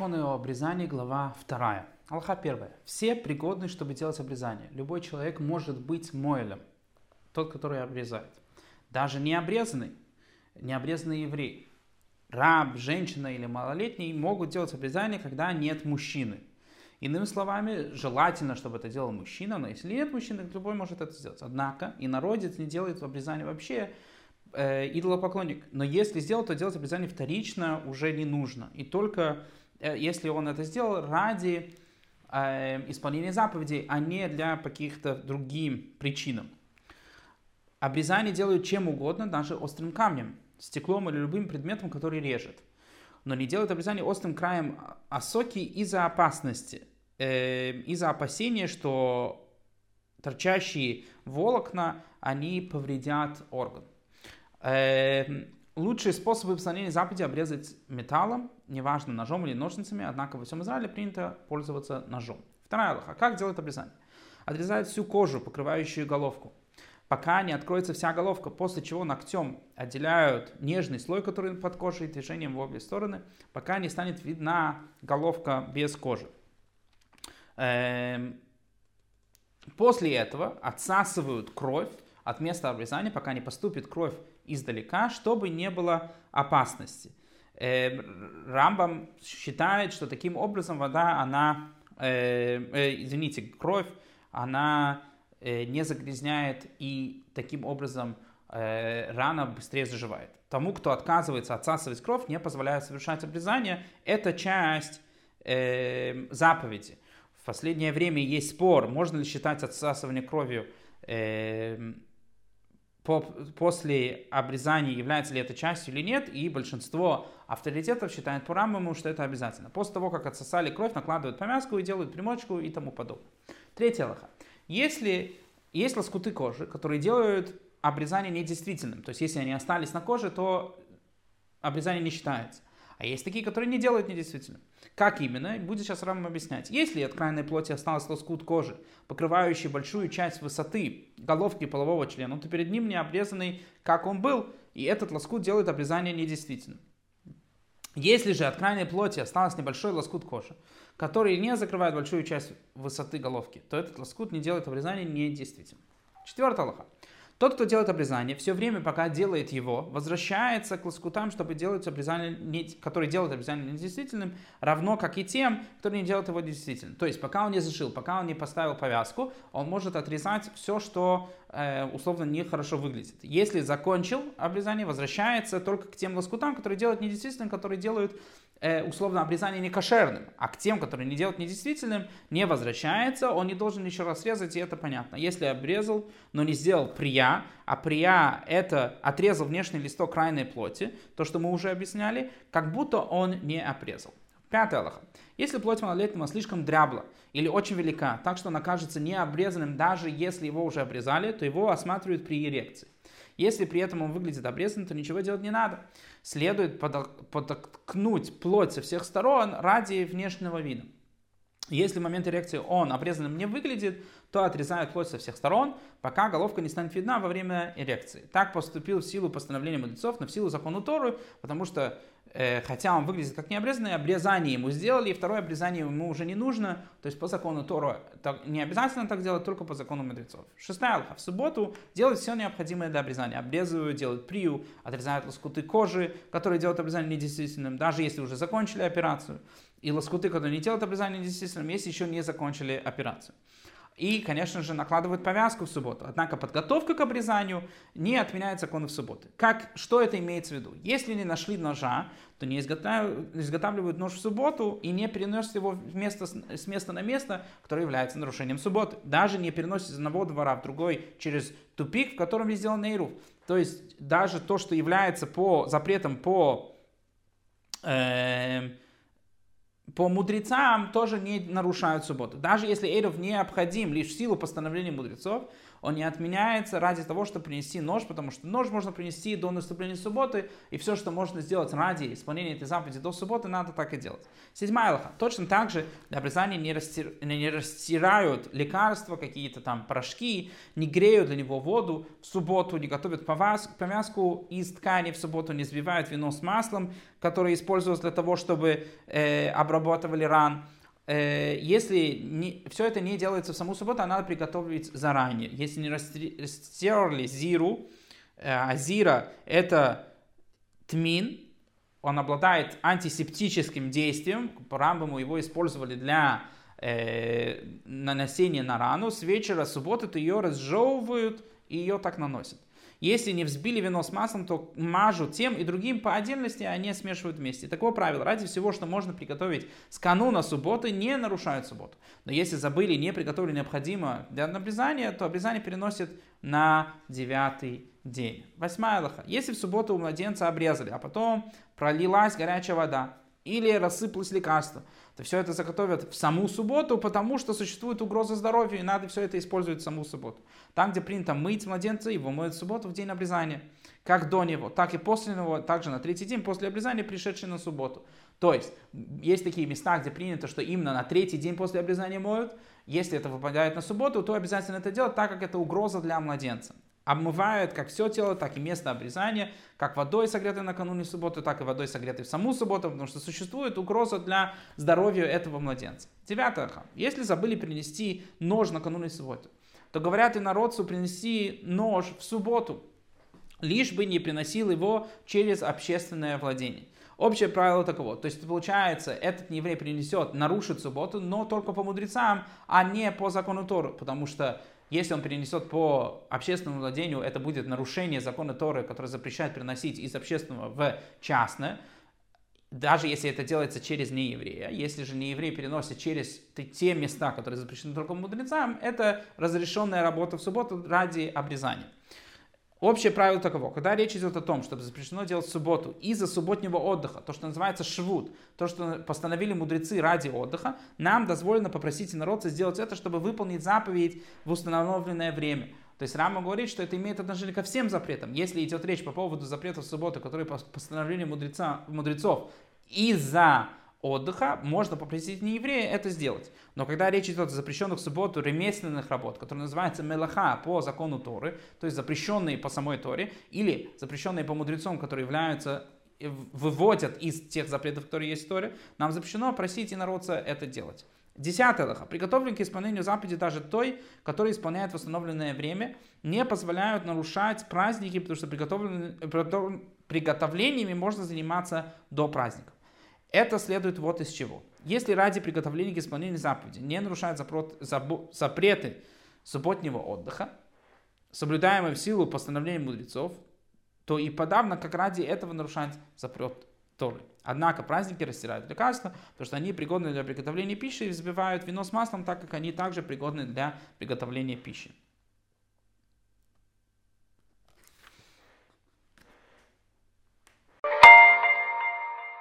Законы о обрезании, глава 2. Аллаха 1. Все пригодны, чтобы делать обрезание. Любой человек может быть мойлем, тот, который обрезает. Даже не обрезанный, не обрезанный еврей. Раб, женщина или малолетний могут делать обрезание, когда нет мужчины. Иными словами, желательно, чтобы это делал мужчина, но если нет мужчины, любой может это сделать. Однако, и народец не делает обрезание вообще, э, идолопоклонник. Но если сделал, то делать обрезание вторично уже не нужно. И только если он это сделал ради э, исполнения заповедей, а не для каких-то другим причинам. Обрезание делают чем угодно, даже острым камнем, стеклом или любым предметом, который режет. Но не делают обрезание острым краем осоки из-за опасности, э, из-за опасения, что торчащие волокна, они повредят орган. Э, лучший способ исполнения заповеди обрезать металлом, неважно ножом или ножницами, однако во всем Израиле принято пользоваться ножом. Вторая лоха. Как делать обрезание? Отрезают всю кожу, покрывающую головку, пока не откроется вся головка, после чего ногтем отделяют нежный слой, который под кожей, движением в обе стороны, пока не станет видна головка без кожи. Эм, после этого отсасывают кровь от места обрезания, пока не поступит кровь издалека, чтобы не было опасности. Э, Рамбам считает, что таким образом вода, она, э, э, извините, кровь, она э, не загрязняет и таким образом э, рана быстрее заживает. Тому, кто отказывается отсасывать кровь, не позволяет совершать обрезание, это часть э, заповеди. В последнее время есть спор, можно ли считать отсасывание кровью э, по, после обрезания является ли это частью или нет, и большинство авторитетов считает по Рамбаму, что это обязательно. После того, как отсосали кровь, накладывают повязку и делают примочку и тому подобное. Третья лоха. Если есть лоскуты кожи, которые делают обрезание недействительным, то есть если они остались на коже, то обрезание не считается. А есть такие, которые не делают недействительным. Как именно? Будет сейчас Рамам объяснять. Если от крайней плоти осталось лоскут кожи, покрывающий большую часть высоты головки полового члена, то перед ним не обрезанный, как он был, и этот лоскут делает обрезание недействительным. Если же от крайней плоти осталось небольшой лоскут кожи, который не закрывает большую часть высоты головки, то этот лоскут не делает обрезание недействительным. Четвертая лоха. Тот, кто делает обрезание, все время, пока делает его, возвращается к лоскутам, чтобы делать обрезание, не, которые делают обрезание недействительным, равно как и тем, которые не делают его действительным. То есть, пока он не зашил, пока он не поставил повязку, он может отрезать все, что условно нехорошо выглядит. Если закончил обрезание, возвращается только к тем лоскутам, которые делают недействительным, которые делают Э, условно обрезание не кошерным, а к тем, которые не делают недействительным, не возвращается, он не должен еще раз срезать, и это понятно. Если обрезал, но не сделал прия, а прия это отрезал внешний листок крайней плоти, то, что мы уже объясняли, как будто он не обрезал. Пятое Аллаха. Если плоть малолетнего слишком дрябла или очень велика, так что она кажется необрезанным, даже если его уже обрезали, то его осматривают при эрекции. Если при этом он выглядит обрезанным, то ничего делать не надо. Следует подоткнуть плоть со всех сторон ради внешнего вида. Если в момент эрекции он обрезанным не выглядит, то отрезают плоть со всех сторон, пока головка не станет видна во время эрекции. Так поступил в силу постановления мудрецов, но в силу закона Торы, потому что, э, хотя он выглядит как необрезанный, обрезание ему сделали, и второе обрезание ему уже не нужно. То есть по закону Торы так, не обязательно так делать, только по закону мудрецов. Шестая алха. В субботу делают все необходимое для обрезания. Обрезывают, делают прию, отрезают лоскуты кожи, которые делают обрезание недействительным, даже если уже закончили операцию. И лоскуты, которые не делают обрезание недействительным, если еще не закончили операцию. И, конечно же, накладывают повязку в субботу. Однако подготовка к обрезанию не отменяет законы в субботы. Как, что это имеется в виду? Если не нашли ножа, то не изготавливают, нож в субботу и не переносят его место, с места на место, которое является нарушением субботы. Даже не переносят из одного двора в другой через тупик, в котором не сделан нейруф. То есть даже то, что является по запретам по э, по мудрецам тоже не нарушают субботу. Даже если Эйров необходим лишь в силу постановления мудрецов, он не отменяется ради того, чтобы принести нож, потому что нож можно принести до наступления субботы, и все, что можно сделать ради исполнения этой заповеди до субботы, надо так и делать. Седьмая лоха. Точно так же для обрезания не, растир... не растирают лекарства, какие-то там порошки, не греют для него воду в субботу, не готовят повязку из ткани в субботу, не взбивают вино с маслом, которое используется для того, чтобы э, обработать обрабатывали ран. Э, если не, все это не делается в саму субботу, а надо приготовить заранее. Если не растерли зиру, э, а зира это тмин, он обладает антисептическим действием. По Рамбаму его использовали для э, нанесения на рану. С вечера субботы ее разжевывают и ее так наносят. Если не взбили вино с маслом, то мажут тем и другим по отдельности, а не смешивают вместе. Такое правило. Ради всего, что можно приготовить с кануна субботы, не нарушают субботу. Но если забыли, не приготовили необходимо для обрезания, то обрезание переносит на девятый день. Восьмая Аллаха. Если в субботу у младенца обрезали, а потом пролилась горячая вода или рассыпалось лекарство, то все это заготовят в саму субботу, потому что существует угроза здоровью, и надо все это использовать в саму субботу. Там, где принято мыть младенца, его моют в субботу в день обрезания. Как до него, так и после него, также на третий день после обрезания, пришедший на субботу. То есть, есть такие места, где принято, что именно на третий день после обрезания моют. Если это выпадает на субботу, то обязательно это делать, так как это угроза для младенца обмывают как все тело, так и место обрезания, как водой согретой накануне субботы, так и водой согретой в саму субботу, потому что существует угроза для здоровья этого младенца. Девятое. Если забыли принести нож накануне субботы, то говорят и народцу принести нож в субботу, лишь бы не приносил его через общественное владение. Общее правило таково. То есть, получается, этот еврей принесет, нарушит субботу, но только по мудрецам, а не по закону Торы. Потому что если он перенесет по общественному владению, это будет нарушение закона Торы, который запрещает приносить из общественного в частное, даже если это делается через нееврея. Если же нееврей переносит через те места, которые запрещены только мудрецам, это разрешенная работа в субботу ради обрезания. Общее правило таково, когда речь идет о том, чтобы запрещено делать в субботу из-за субботнего отдыха, то, что называется швуд, то, что постановили мудрецы ради отдыха, нам дозволено попросить народца сделать это, чтобы выполнить заповедь в установленное время. То есть Рама говорит, что это имеет отношение ко всем запретам. Если идет речь по поводу запретов в субботу, которые по мудреца, мудрецов из-за отдыха, можно попросить не еврея это сделать. Но когда речь идет о запрещенных в субботу ремесленных работ, которые называются мелаха по закону Торы, то есть запрещенные по самой Торе, или запрещенные по мудрецам, которые являются выводят из тех запретов, которые есть в Торе, нам запрещено просить инородца это делать. Десятое лоха. Приготовлен к исполнению заповеди даже той, который исполняет в установленное время, не позволяют нарушать праздники, потому что приготовлениями можно заниматься до праздников. Это следует вот из чего. Если ради приготовления к исполнению заповеди не нарушают запреты субботнего отдыха, соблюдаемые в силу постановления мудрецов, то и подавно, как ради этого нарушать запрет Торы. Однако праздники растирают лекарства, потому что они пригодны для приготовления пищи и взбивают вино с маслом, так как они также пригодны для приготовления пищи.